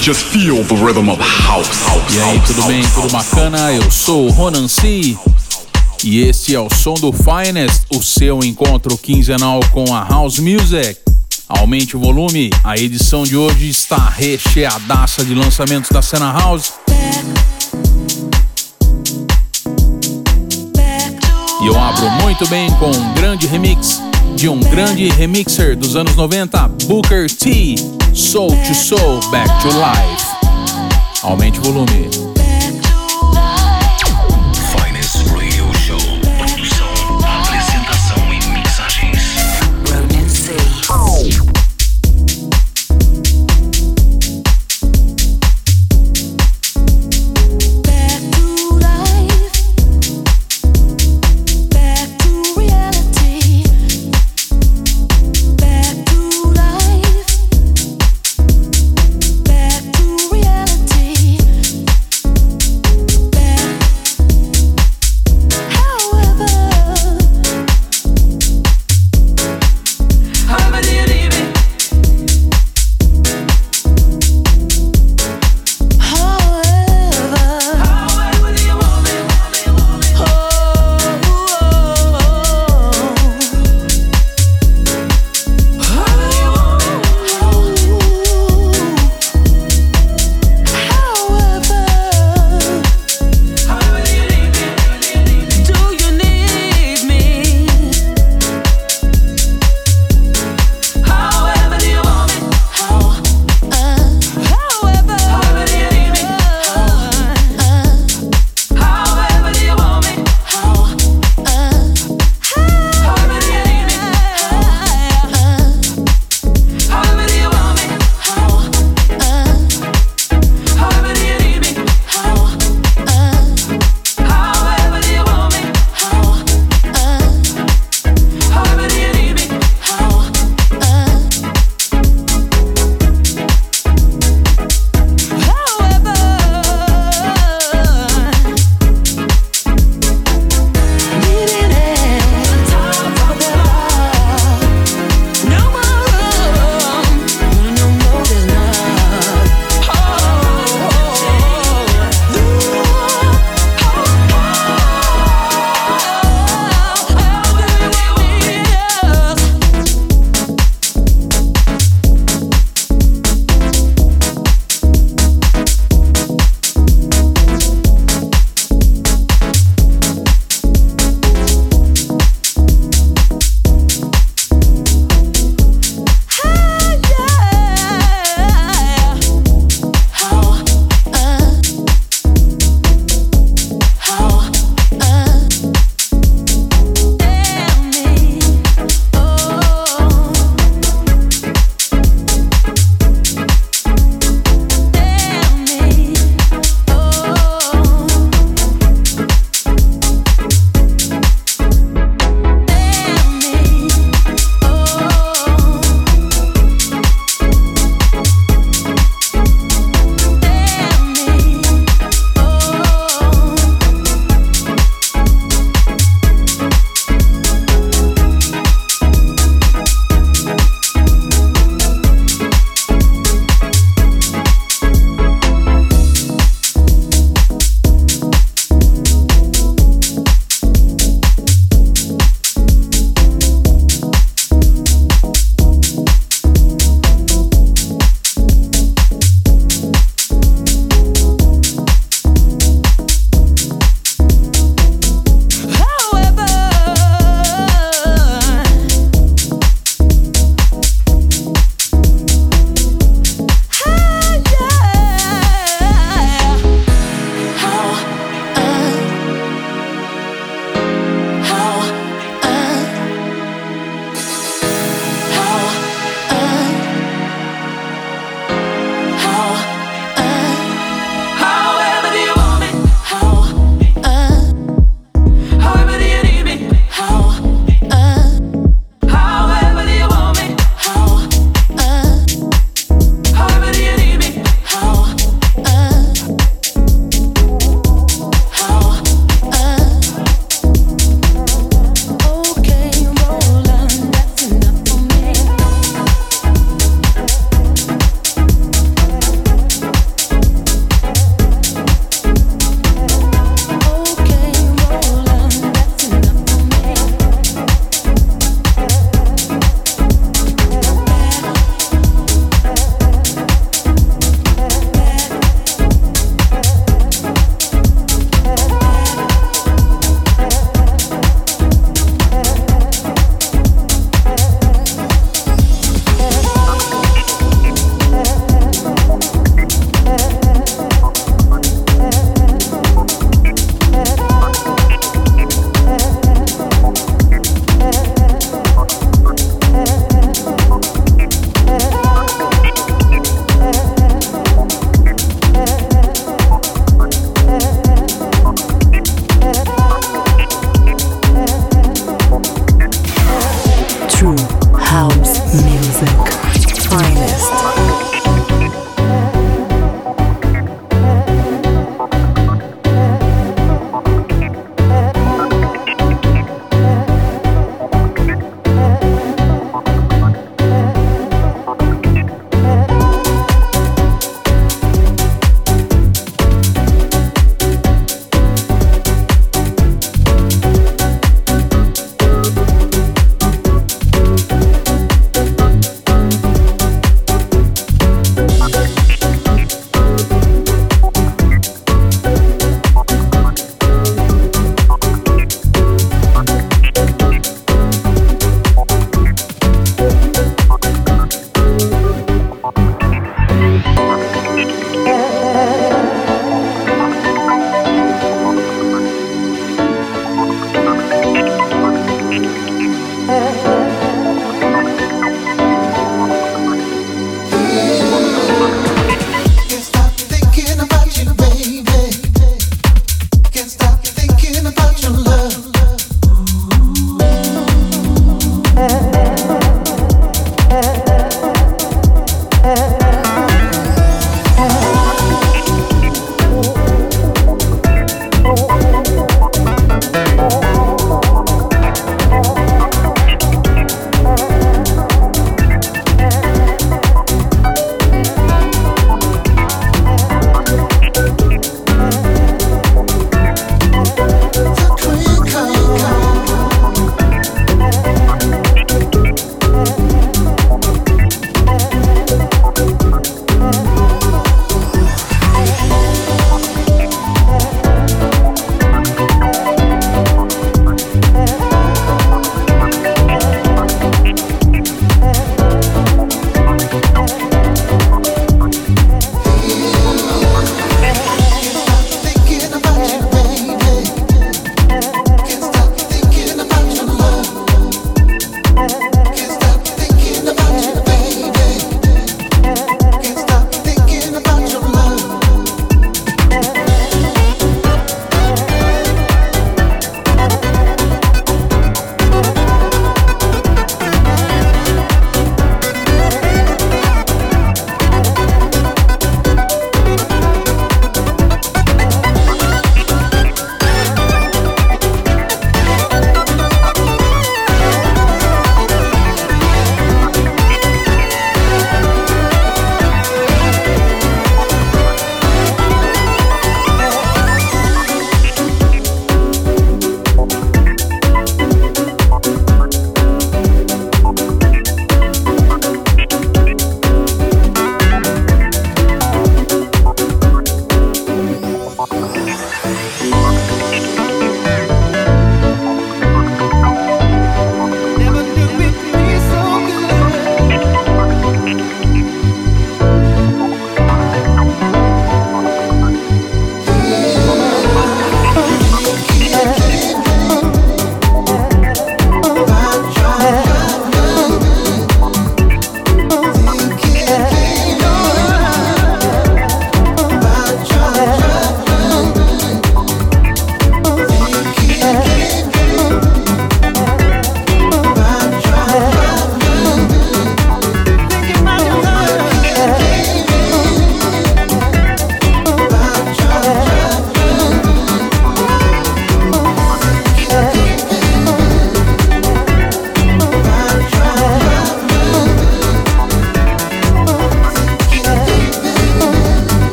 Just feel the rhythm of house. house e aí, tudo bem? Tudo bacana? Eu sou o Ronan C. E este é o som do Finest, o seu encontro quinzenal com a House Music. Aumente o volume, a edição de hoje está recheadaça de lançamentos da cena House. E eu abro muito bem com um grande remix de um grande remixer dos anos 90, Booker T, Soul to Soul, Back to Life. Aumente o volume.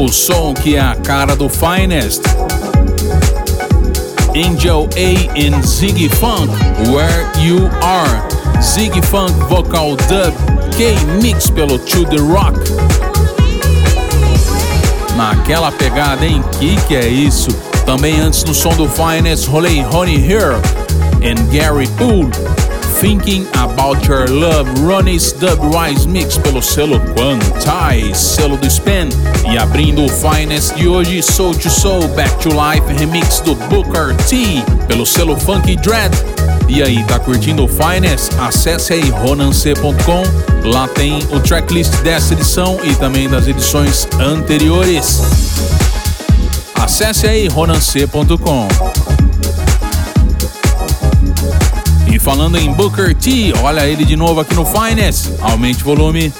O som que é a cara do Finest. Angel A and Ziggy Funk, Where You Are. Ziggy Funk Vocal Dub, K-Mix pelo To The Rock. Naquela pegada, hein? Que que é isso? Também antes no som do Finest, rolei Honey Here and Gary Poole. Thinking About Your Love, Ronnie's Dub Rise Mix pelo selo Quantize, selo do Span. E abrindo o Finest de hoje, Soul to Soul, Back to Life Remix do Booker T, pelo selo Funky Dread. E aí, tá curtindo o Finest? Acesse aí ronance.com, lá tem o tracklist dessa edição e também das edições anteriores. Acesse aí ronance.com. falando em Booker T, olha ele de novo aqui no Finest. Aumente o volume.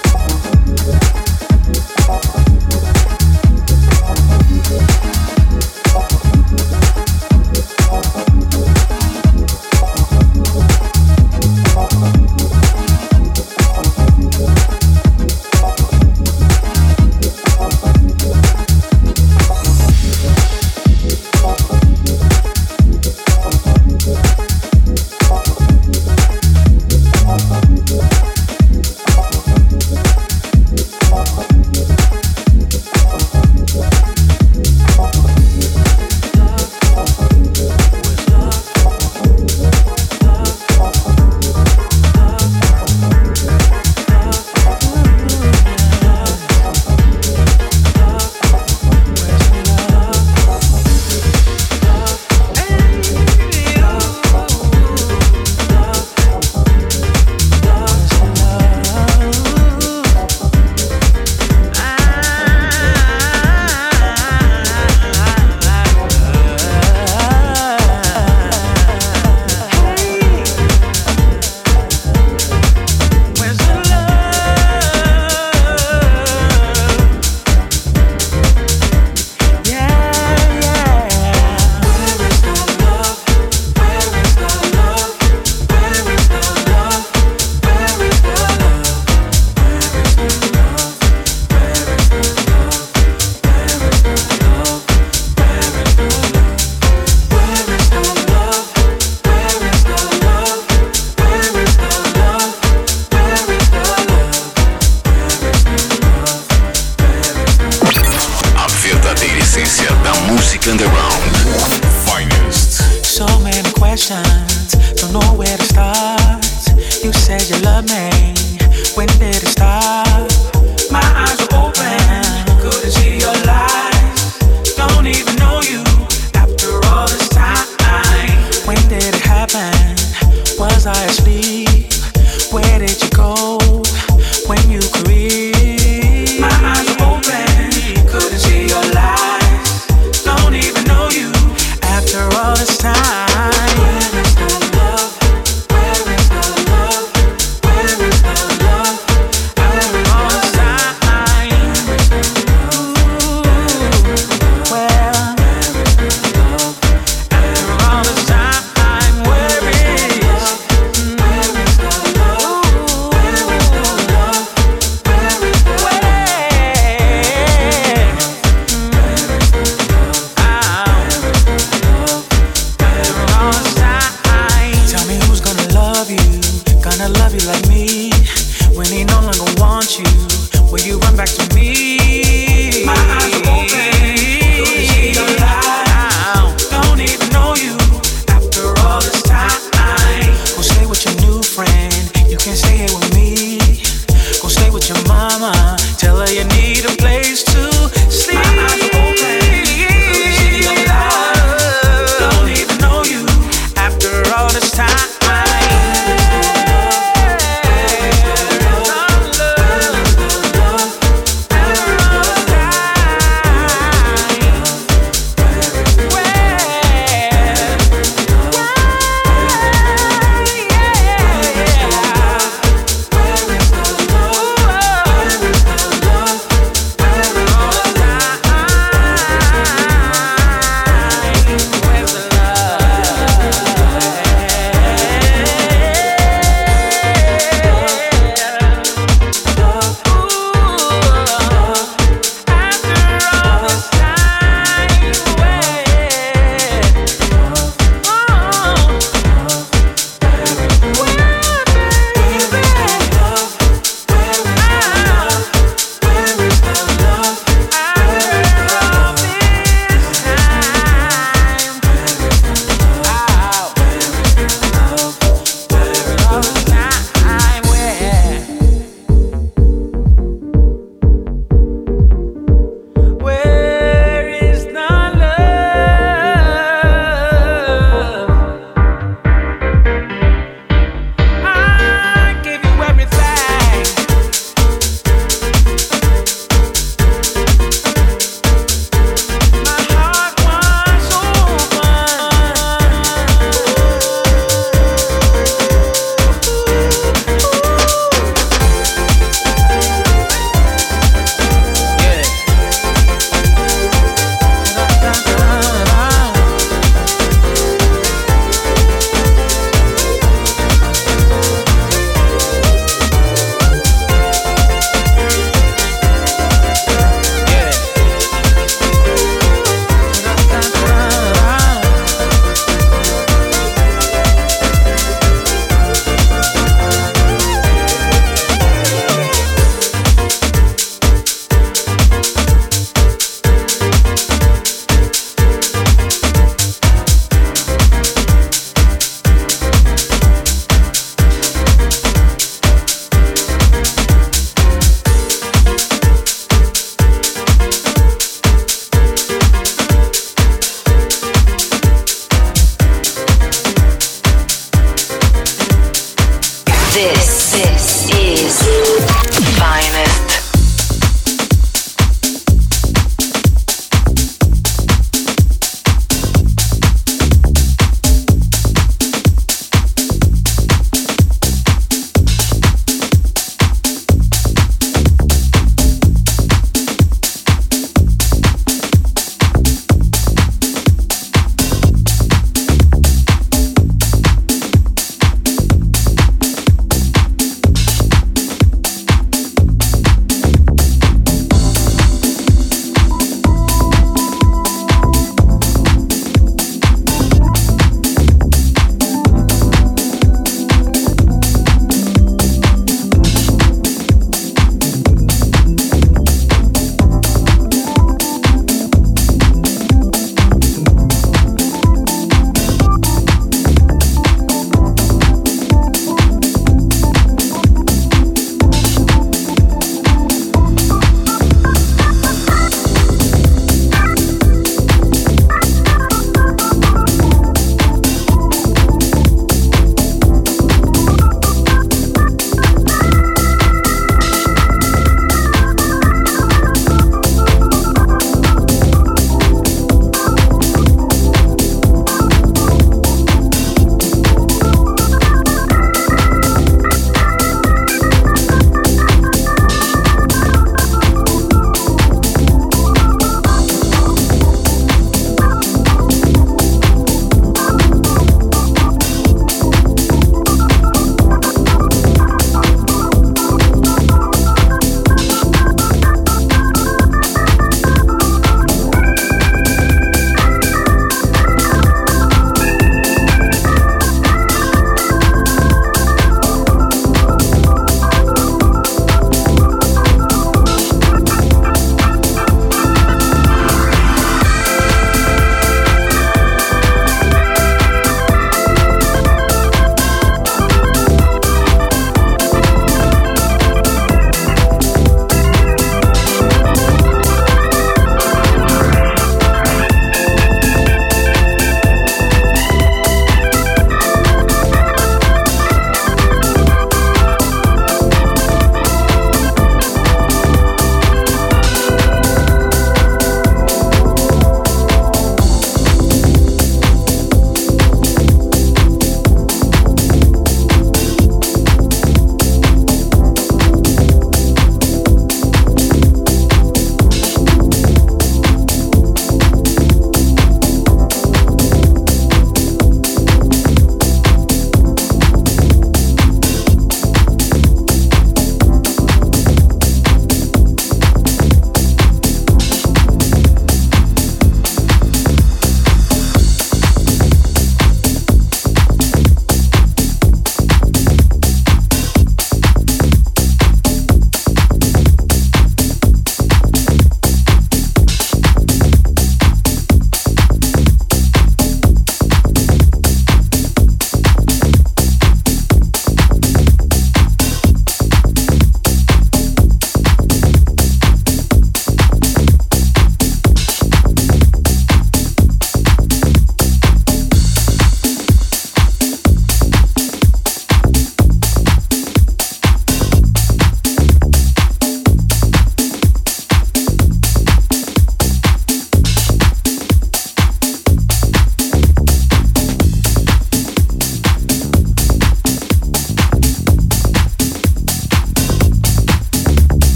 This.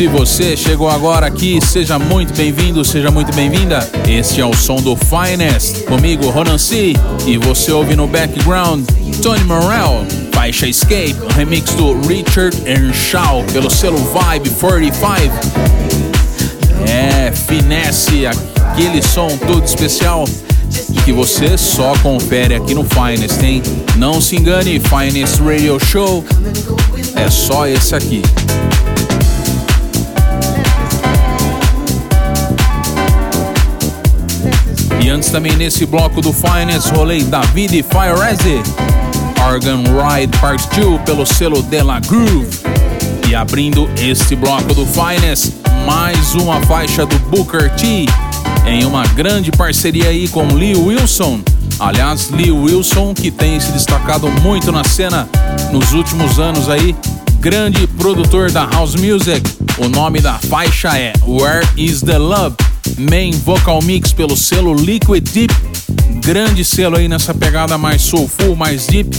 Se você chegou agora aqui, seja muito bem-vindo, seja muito bem-vinda. Este é o som do Finest, comigo Ronan C. E você ouve no background Tony Morel, faixa Escape, remix do Richard Earnshaw pelo selo Vibe 45. É, finesse, aquele som todo especial que você só confere aqui no Finest, hein? Não se engane, Finest Radio Show é só esse aqui. E antes também nesse bloco do Finest, rolei David Fireze, Organ Ride Part 2 pelo selo Della Groove. E abrindo este bloco do Finest, mais uma faixa do Booker T, em uma grande parceria aí com Lee Wilson. Aliás, Lee Wilson que tem se destacado muito na cena nos últimos anos aí, grande produtor da house music. O nome da faixa é Where Is the Love? Main Vocal Mix pelo selo Liquid Deep. Grande selo aí nessa pegada mais soulful, mais deep.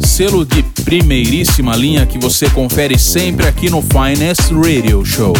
Selo de primeiríssima linha que você confere sempre aqui no Finest Radio Show.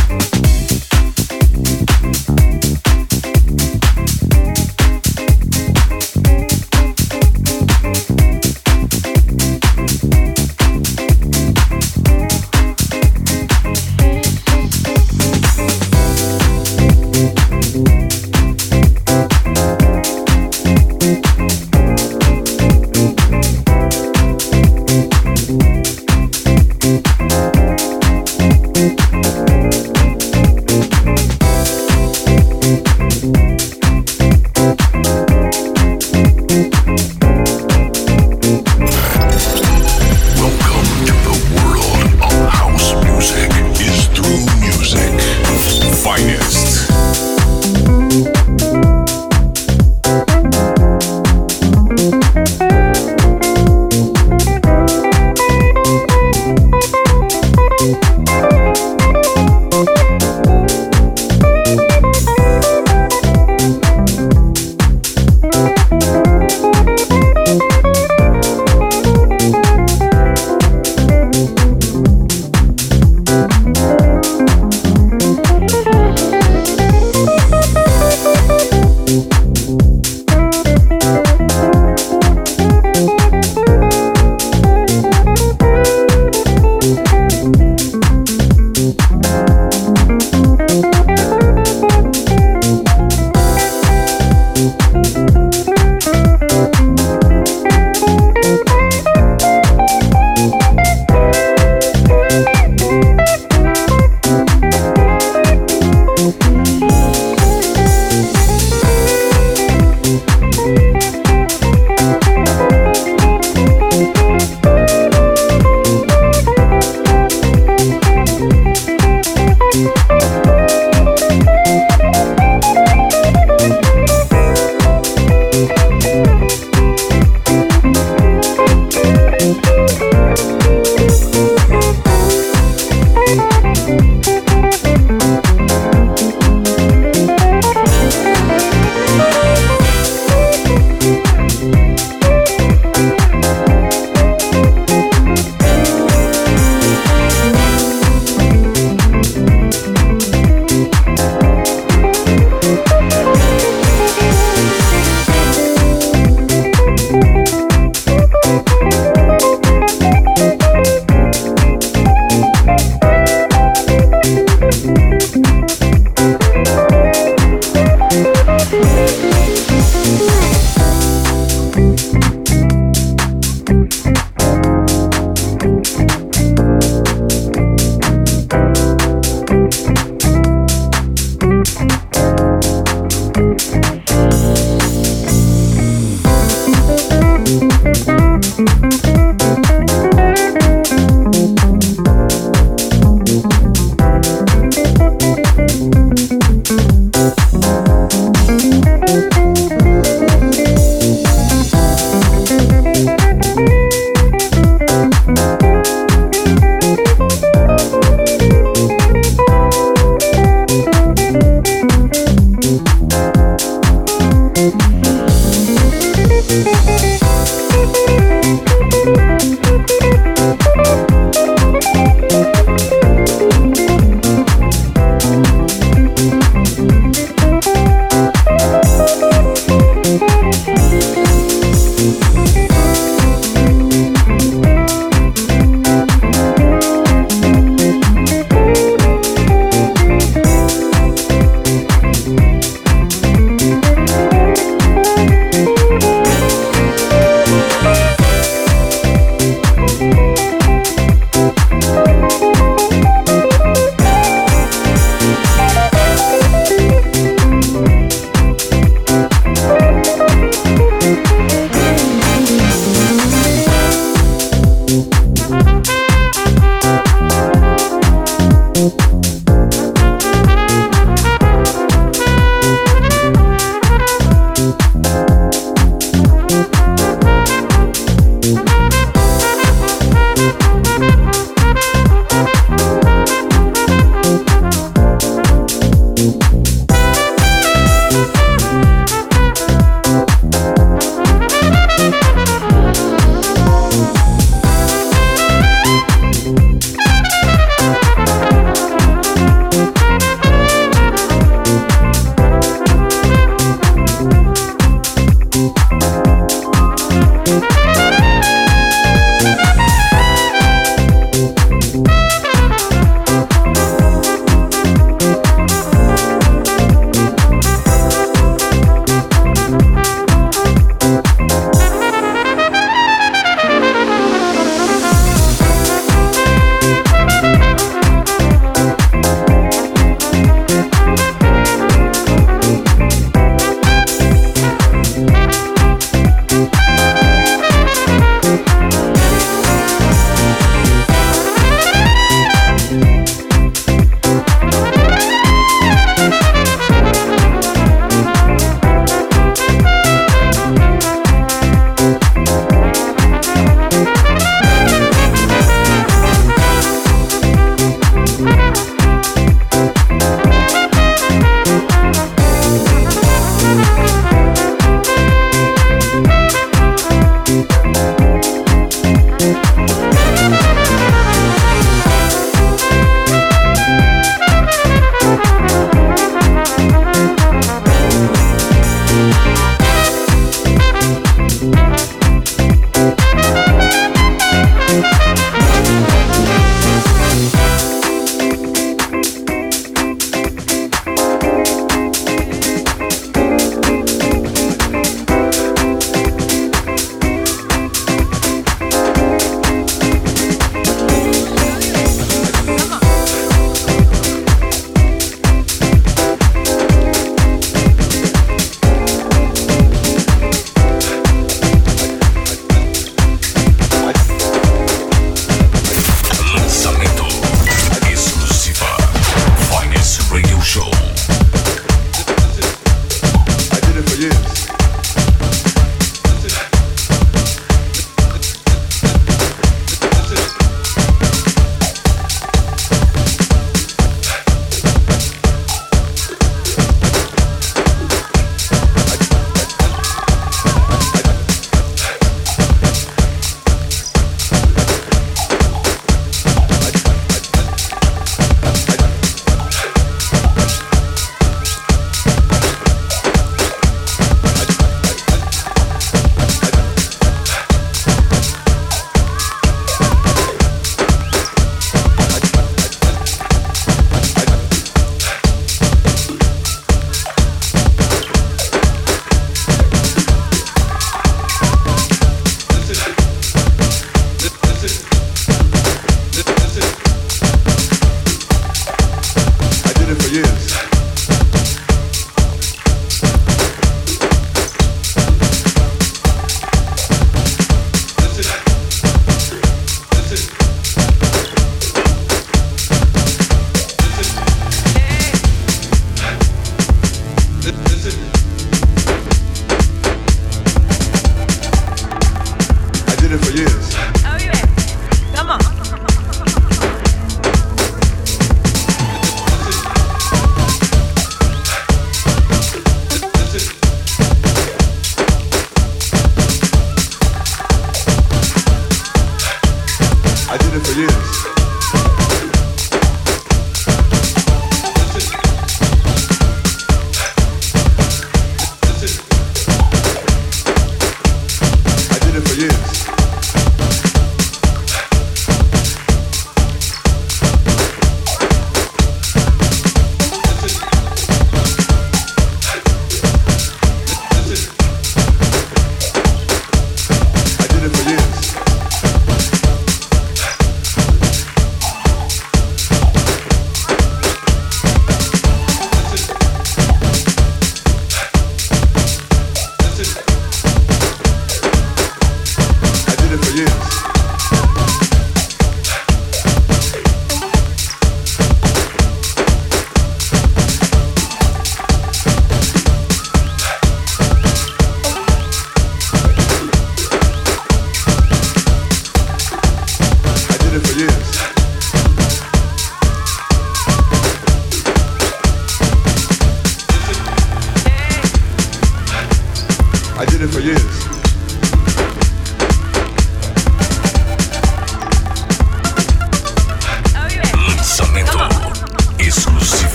it for years.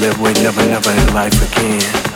live with never, never in life again.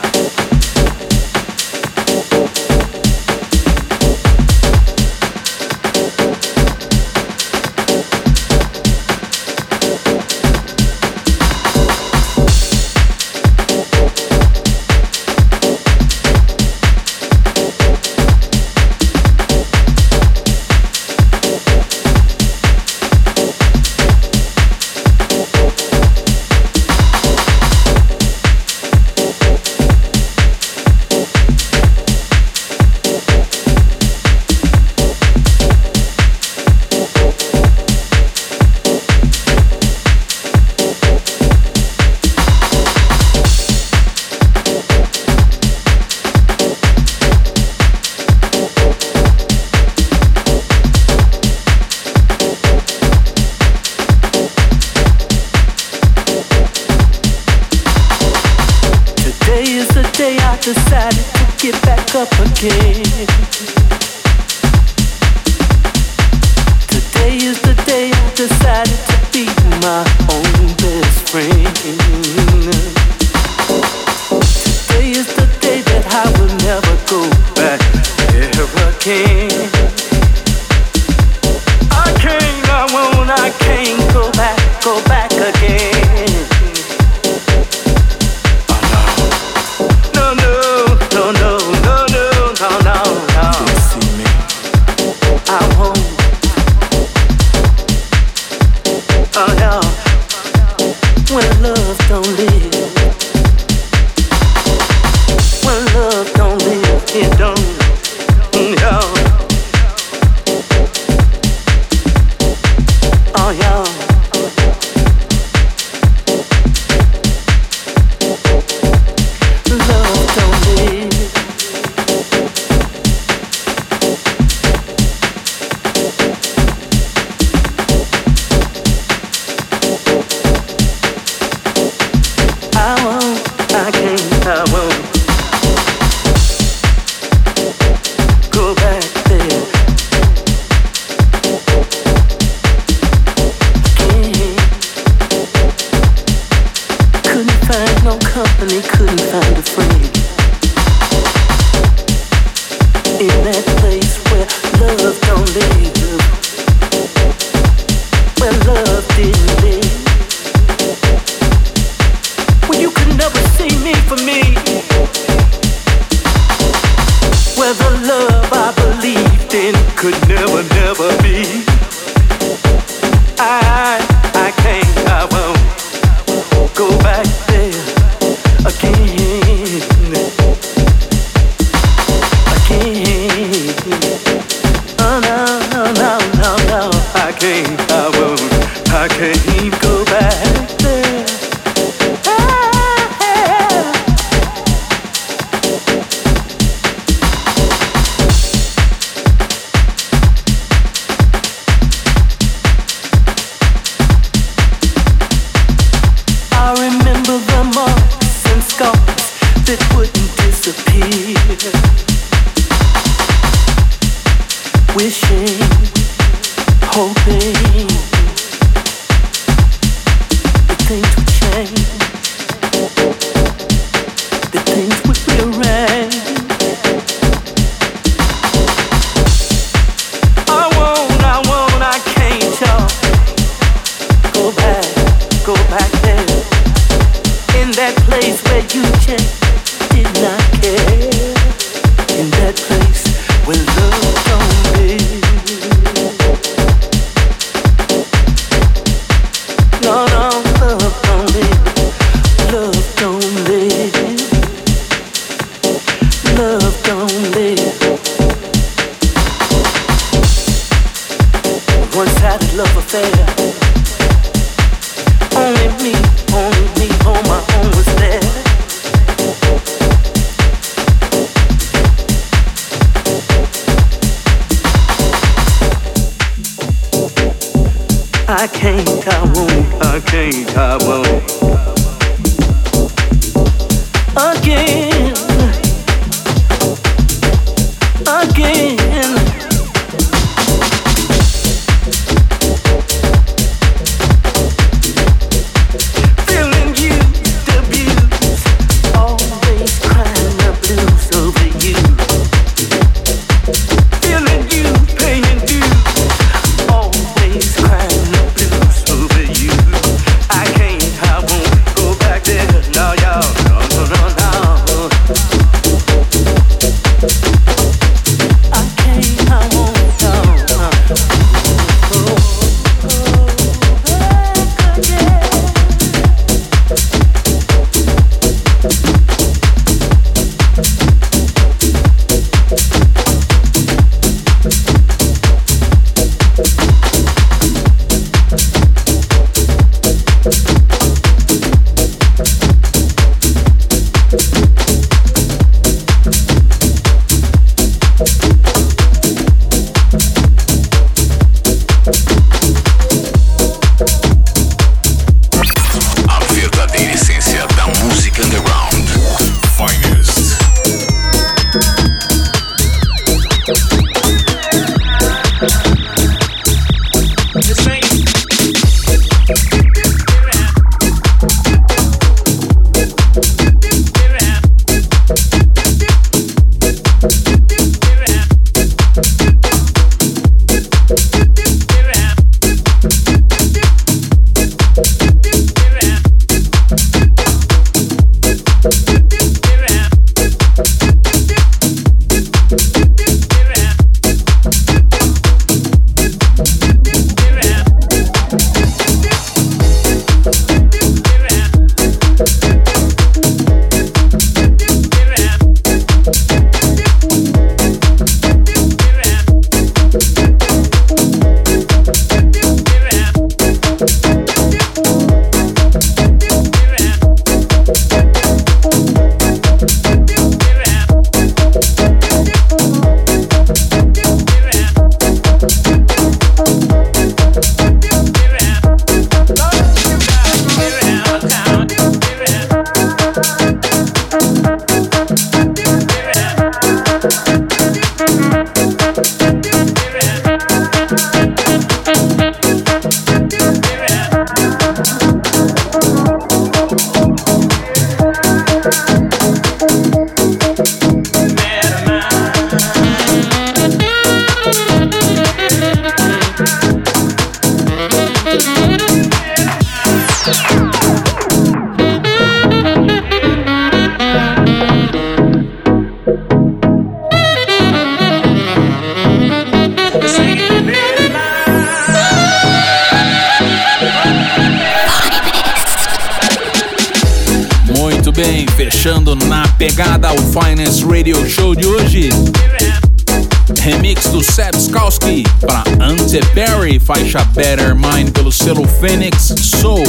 Faixa Better Mind pelo selo Phoenix Soul.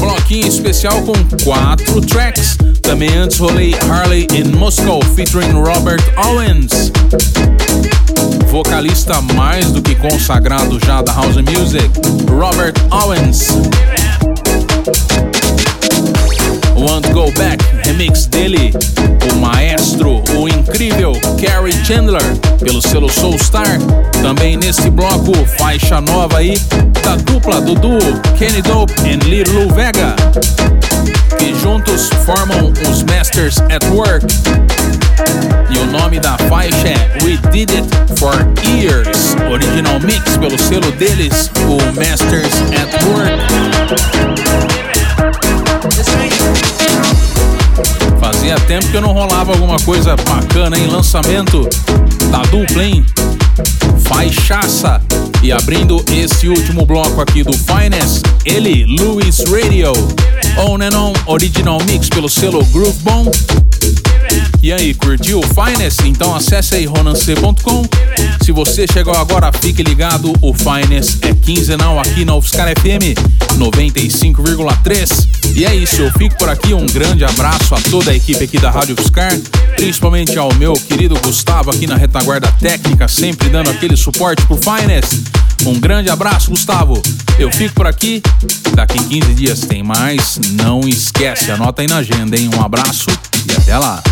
Bloquinho especial com quatro tracks. Também antes rolei Harley in Moscow featuring Robert Owens. Vocalista mais do que consagrado já da House Music, Robert Owens. Want Go Back, remix dele, o maestro, o incrível Carrie Chandler, pelo selo Soulstar. Também nesse bloco, faixa nova aí, da dupla do duo Kenny Dope e Lil Vega, que juntos formam os Masters at Work. E o nome da faixa é We Did It For Years, original mix pelo selo deles, o Masters at Work. Fazia tempo que eu não rolava alguma coisa bacana, hein? Lançamento da dupla, hein? Faixaça. E abrindo esse último bloco aqui do Finest, ele, Louis Radio. On and On Original Mix pelo selo Groove Bomb. E aí, curtiu o Finest? Então acesse aí ronance.com. Se você chegou agora, fique ligado. O Finest é quinzenal aqui na UFSCar FM 95,3. E é isso, eu fico por aqui. Um grande abraço a toda a equipe aqui da Rádio UFSCar, principalmente ao meu querido Gustavo aqui na retaguarda técnica, sempre dando aquele suporte pro Finest. Um grande abraço, Gustavo. Eu fico por aqui. Daqui 15 dias tem mais. Não esquece, anota aí na agenda, hein? Um abraço e até lá.